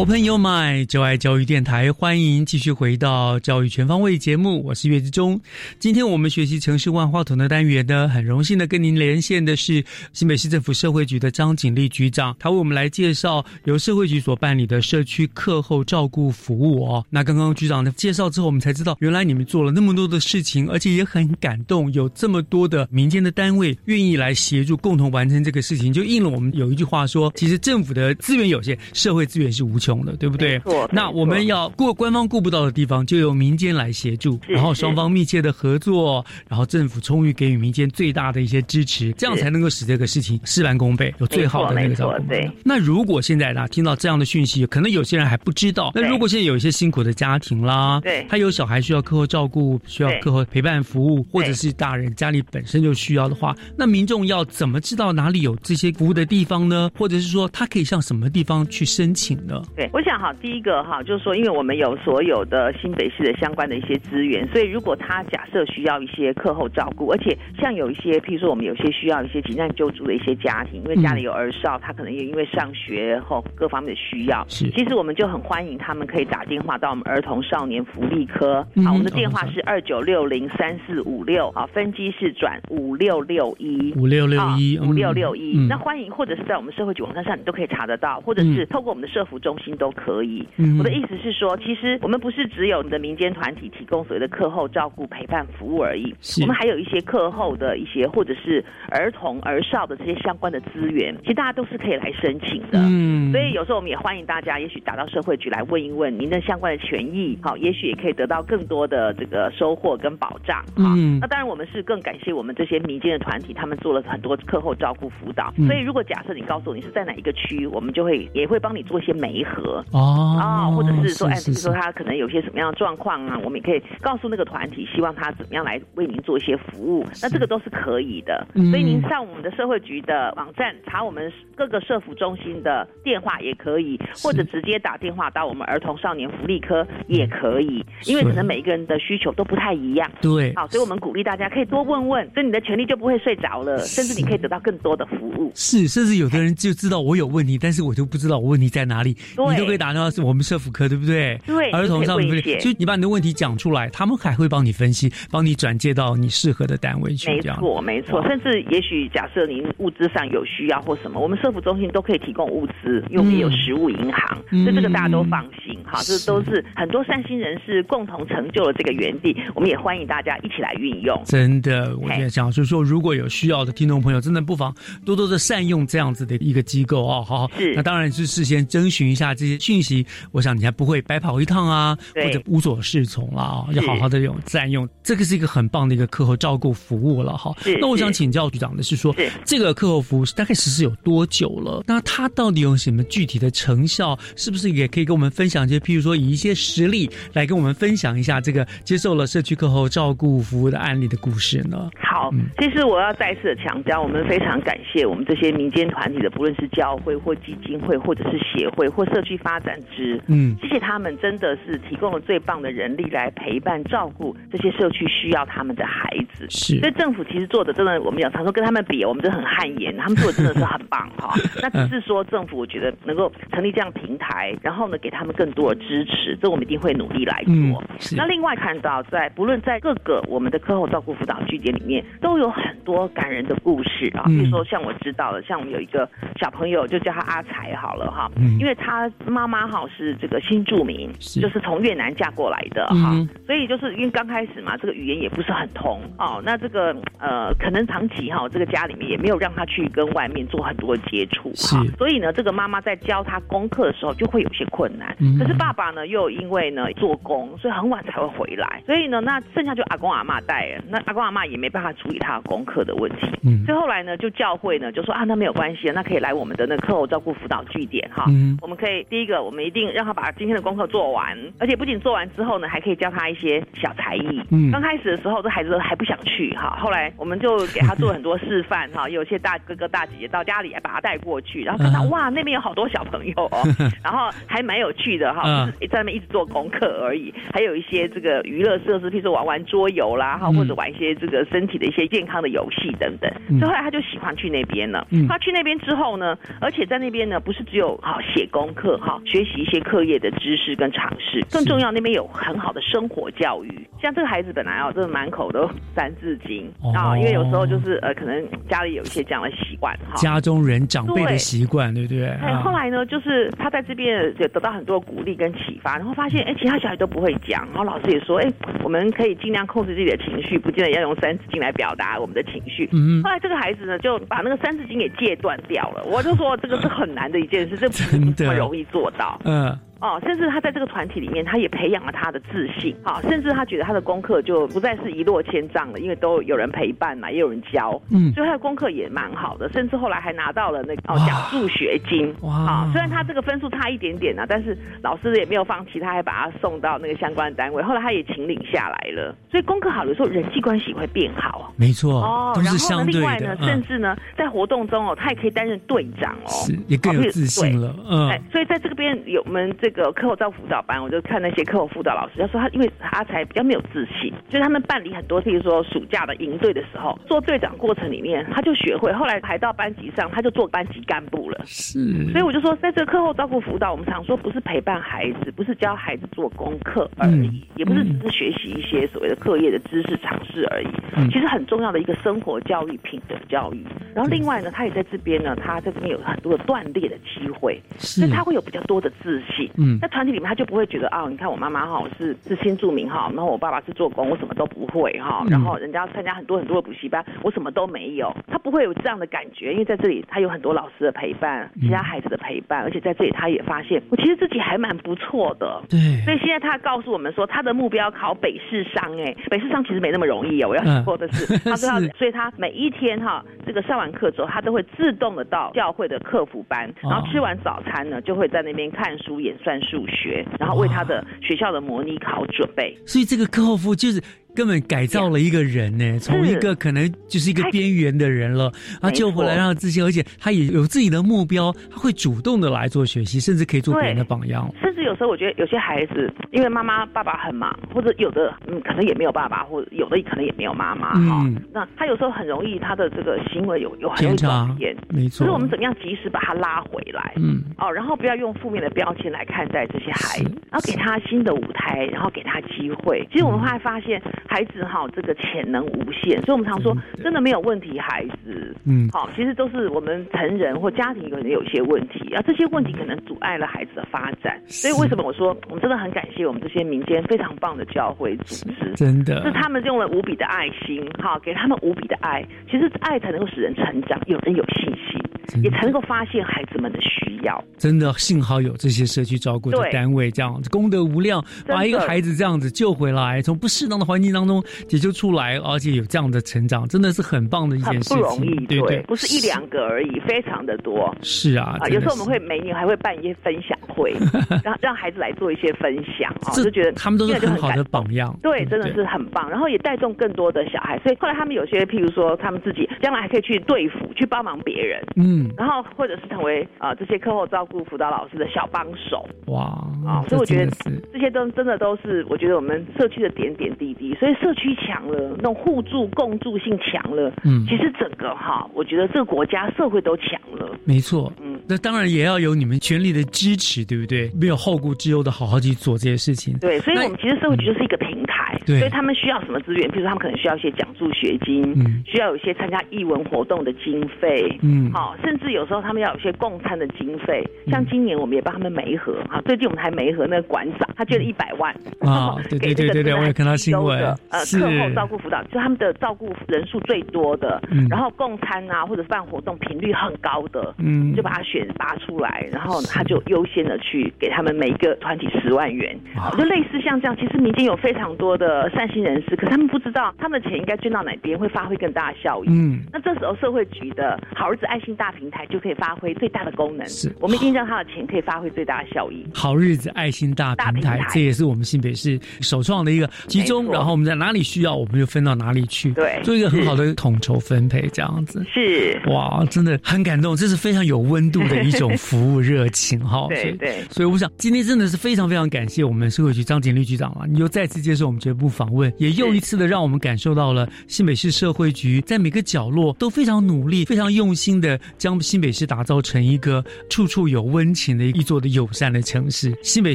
Open Your Mind，就爱教育电台，欢迎继续回到教育全方位节目，我是岳志忠。今天我们学习城市万花筒的单元呢，很荣幸的跟您连线的是新北市政府社会局的张景丽局长，他为我们来介绍由社会局所办理的社区课后照顾服务哦。那刚刚局长的介绍之后，我们才知道原来你们做了那么多的事情，而且也很感动，有这么多的民间的单位愿意来协助，共同完成这个事情，就应了我们有一句话说，其实政府的资源有限，社会资源是无穷的，对不对？错那我们要过官方顾不到的地方，就由民间来协助，然后双方密切的合作，然后政府充裕给予民间最大的一些支持，这样才能够使这个事情事半功倍，有最好的那个照顾。没错没错那如果现在呢听到这样的讯息，可能有些人还不知道。那如果现在有一些辛苦的家庭啦，对他有小孩需要课后照顾，需要课后陪伴服务，或者是大人家里本身就需要的话，那民众要怎么知道哪里有这些服务的地方呢？或者是说他可以向什么地方去申请呢？对，我想哈，第一个哈，就是说，因为我们有所有的新北市的相关的一些资源，所以如果他假设需要一些课后照顾，而且像有一些，譬如说我们有些需要一些急难救助的一些家庭，因为家里有儿少，他可能也因为上学后各方面的需要，是。其实我们就很欢迎他们可以打电话到我们儿童少年福利科，嗯好，我们的电话是二九六零三四五六，好，分机是转五六六一。五六六一五六六一嗯，那欢迎或者是在我们社会局网站上你都可以查得到，或者是嗯。透过我们的社服中心都可以。嗯我的意思是说，其实我们不是只有我们的民间团体提供所谓的课后照顾陪伴服务而已，我们还有一些课后的一些或者是儿童儿少的这些相关的资源，其实大家都是可以来申请的。嗯所以有时候我们也欢迎大家，也许打到社会局来问一问您的相关的权益，好，也许也可以得到更多的这个收获跟保障。好，嗯那当然我们是更感谢我们这些民间的团体，他们做了很多课后照顾辅导。嗯所以如果假设你告诉我你是在哪一个区，我们就会也会帮你做一些媒合。合。哦啊，或者是说，哎，是比如说他可能有些什么样的状况啊，我们也可以告诉那个团体，希望他怎么样来为您做一些服务，那这个都是可以的。嗯。所以您上我们的社会局的网站查我们各个社服中心的电话也可以，或者直接打电话到我们儿童少年福利科也可以，因为可能每一个人的需求都不太一样。对。好，所以我们鼓励大家可以多问问，这你的权利就不会睡着了，甚至你可以得到更多的服务。是，甚至有的人就知道我有问题，但是我就不知道我问题在哪里，对你都可以打电话是我们社福科，对不对？对儿童上就就你把你的问题讲出来，他们还会帮你分析，帮你转介到你适合的单位去，没。错，没错，甚至也许假设您物资上有需要或什么，我们社福中心都可以提供物资，因为我们也有食物银行，嗯所以这个大家都放心哈。这都是很多善心人士共同成就了这个园地，我们也欢迎大家一起来运用。真的，我也想就是说，如果有需要的听众朋友，真的不妨多多的善用这样子的一个机构哦。好，是那当然是事先征询一下这些讯息，我想你还不会白跑一趟啊，或者无所适从了啊，要好好的用占用，这个是一个很棒的一个课后照顾服务了哈。那我想请教局长的是说，这个课后服务大概实施有多久了？那它到底有什么具体的成效？是不是也可以跟我们分享一些，譬如说以一些实例来跟我们分享一下这个接受了社区课后照顾服务的案例的故事呢？好，其实我要再次的强调，我们非常感谢我们这些民间团体的，不论是教会或基金会，或者是协会或社区发展之，嗯谢谢他们，真的是提供了最棒的人力来陪伴照顾这些社区需要他们的孩子。是所以政府其实做的真的，我们讲常说跟他们比，我们真的很汗颜，他们做的真的是很棒哈。*laughs* 那只是说政府，我觉得能够成立这样平台，然后呢给他们更多的支持，这我们一定会努力来做。那另外看到在不论在各个我们的课后照顾辅导据点里面，都有很多感人的故事啊。嗯比如说像我知道的，像我们有一个小朋友，就叫他阿才好了哈，嗯因为他妈妈哈是这个新住民，是就是从越南嫁过来的哈，嗯所以就是因为刚开始嘛，这个语言也不是很通哦。那这个呃，可能长期哈，这个家里面也没有让他去跟外面做很多接触哈，所以呢，这个妈妈在教他功课的时候就会有些困难。嗯可是爸爸呢，又因为呢做工，所以很晚才会回来，所以呢，那剩下就阿公阿妈带了，那阿公阿妈也没办法处理他的功课的问题。嗯所以后来呢，就教会呢就说啊，那没有关系，那可以来我们的那个课后照顾辅导据点哈。嗯我们可以第一个，我们一定让他把今天的功课做完，而且不仅做完之后呢，还可以教他一些小才艺。嗯刚开始的时候，这孩子还不想去哈，后来我们就给他做很多示范哈，有些大哥哥大姐姐到家里来把他带过去，然后看到、嗯哇，那边有好多小朋友哦，*laughs* 然后还蛮有趣的哈，嗯不是在那边一直做功课而已，还有一些这个娱乐设施，譬如说玩玩桌游啦，哈、嗯或者玩一些这个身体的一些健康的游戏等等。嗯所以后来他就喜欢去那边了。嗯他去那边之后呢，而且在那边呢，不是只有好写功课哈，学习一些课业的知识跟常识，更重要那边有很好的生活教育。像这个孩子本来哦，这个满口都三字经啊、哦因为有时候就是呃，可能家里有一些这样的习惯哈。家中人长辈的习惯，对不对？哎，啊后来呢，就是他在这边也得到很多鼓励跟启发，然后发现哎，其他小孩都不会讲，然后老师也说，哎，我们可以尽量控制自己的情绪，不见得要用三字经来表达我们的情绪。嗯后来这个孩子呢，就把那个三字经给戒断掉了。我就说这个是很难的一件事，这不 *laughs* 容易做到。嗯哦，甚至他在这个团体里面，他也培养了他的自信，好、甚至他觉得他的功课就不再是一落千丈了，因为都有人陪伴嘛，也有人教，嗯。所以他的功课也蛮好的，甚至后来还拿到了那个哦奖助学金，哇。啊、虽然他这个分数差一点点啊，但是老师也没有放弃，他还把他送到那个相关的单位，后来他也请领下来了，所以功课好的时候人际关系会变好。没错，哦，然后呢，另外呢，，甚嗯，至呢，在活动中哦，他也可以担任队长哦，是也更有自信了，嗯。哎，所以在这个边有我们这个课后照辅导班，我就看那些课后辅导老师，他说他因为阿才比较没有自信，所以他们办理很多，譬如说暑假的营队的时候，做队长过程里面，他就学会，后来排到班级上，他就做班级干部了。是，所以我就说，在这个课后照顾辅导，我们常说不是陪伴孩子，不是教孩子做功课而已，嗯也不是只是学习一些所谓的课业的知识常识而已。嗯其实很重要的一个生活教育、品德教育。然后另外呢，他也在这边呢，他在这边有很多的锻炼的机会，所以他会有比较多的自信。嗯，在团体里面他就不会觉得啊，你看我妈妈哈是是新住民哈，然后我爸爸是做工，我什么都不会哈，然后人家参加很多很多的补习班，我什么都没有，他不会有这样的感觉，因为在这里他有很多老师的陪伴，其他孩子的陪伴，而且在这里他也发现我其实自己还蛮不错的，对，所以现在他告诉我们说他的目标考北市商，哎，北市商其实没那么容易哦，我要说的是，*laughs* 他说他，所以他每一天哈，这个上完课之后，他都会自动的到教会的客服班，然后吃完早餐呢，就会在那边看书、演算数学，然后为他的学校的模拟考准备。所以这个课后服务就是。根本改造了一个人呢，从一个可能就是一个边缘的人了，他救回来，让他自信，而且他也有自己的目标，他会主动的来做学习，甚至可以做别人的榜样。甚至有时候我觉得有些孩子，因为妈妈爸爸很忙，或者有的嗯可能也没有爸爸，或者有的可能也没有妈妈哈，那他有时候很容易他的这个行为有有很多转变，没错。所以我们怎么样及时把他拉回来？嗯，哦，然后不要用负面的标签来看待这些孩子，然后给他新的舞台，然后给他机会。其实我们会发现孩子哈这。个潜能无限，所以我们常说，真的没有问题，孩子，嗯，好，其实都是我们成人或家庭可能有一些问题，啊，这些问题可能阻碍了孩子的发展。所以为什么我说，我们真的很感谢我们这些民间非常棒的教会组织，真的，是他们用了无比的爱心，哈，给他们无比的爱，其实爱才能够使人成长，有人有信心，也才能够发现孩子们的需要。真的，幸好有这些社区照顾的单位，这样子功德无量，把一个孩子这样子救回来，从不适当的环境当中解救。出来，而且有这样的成长，真的是很棒的一件事情。不容易，对对，不是一两个而已，非常的多。是啊，有时候我们会每年还会办一些分享会，*laughs* 让让孩子来做一些分享啊，就觉得他们都是很好的榜样。对，真的是很棒，然后也带动更多的小孩。所以后来他们有些，譬如说，他们自己将来还可以去对付，去帮忙别人。嗯，然后或者是成为啊这些课后照顾辅导老师的小帮手。哇啊，所以我觉得这些都真的都是我觉得我们社区的点点滴滴。所以社区强。了，那种互助共助性强了，嗯，其实整个哈，我觉得这个国家社会都强了，没错，嗯，那当然也要有你们全力的支持，对不对？没有后顾之忧的好好去做这些事情，对，所以我们其实社会局就是一个平台，对，所以他们需要什么资源？比如说他们可能需要一些奖助学金，嗯，需要有一些参加艺文活动的经费，嗯，好，甚至有时候他们要有一些共餐的经费，像今年我们也帮他们媒合，哈，最近我们还媒合那个馆长，他捐了一百万。啊，对对对对对，我也看到新闻，呃，课后。照顾辅导，就他们的照顾人数最多的，然后共餐啊，或者办活动频率很高的，嗯，就把他选拔出来，然后他就优先的去给他们每一个团体十万元，就类似像这样。其实民间有非常多的善心人士，可他们不知道他们的钱应该捐到哪边会发挥更大的效益。嗯，那这时候社会局的好日子爱心大平台就可以发挥最大的功能。是，我们一定让他的钱可以发挥最大的效益。好日子爱心大平台，这也是我们新北市首创的一个集中，然后我们在哪里需要。我们就分到哪里去？对，做一个很好的统筹分配，这样子是哇，真的很感动，这是非常有温度的一种服务热情哈。*laughs* 对对，所以我想今天真的是非常非常感谢我们社会局张景丽局长啊，你又再次接受我们这部访问，也又一次的让我们感受到了新北市社会局在每个角落都非常努力、非常用心的将新北市打造成一个处处有温情的一座的友善的城市。新北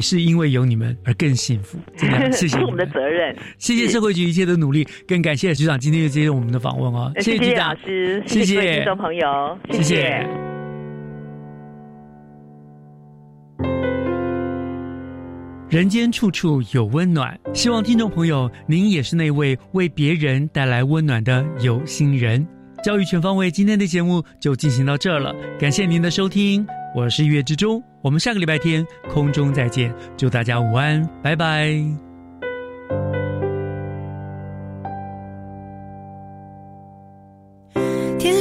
市因为有你们而更幸福，真的谢谢 *laughs* 我们的责任，*laughs* 谢谢社会局一切的努力。更感谢局长今天又接受我们的访问哦，谢谢局长，谢谢听众朋友，谢谢。人间处处有温暖，希望听众朋友您也是那位为别人带来温暖的有心人。教育全方位，今天的节目就进行到这儿了，感谢您的收听，我是月之中，我们下个礼拜天空中再见，祝大家午安，拜拜。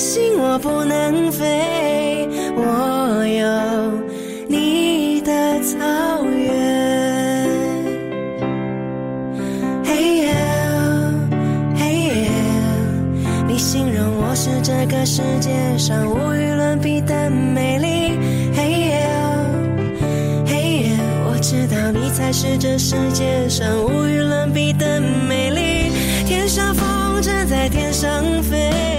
心我不能飞。我有你的草原，嘿耶，嘿耶，你形容我是这个世界上无与伦比的美丽，嘿耶，嘿耶，我知道。道你才是这世界上无与伦比的美丽。天上风筝在天上飞。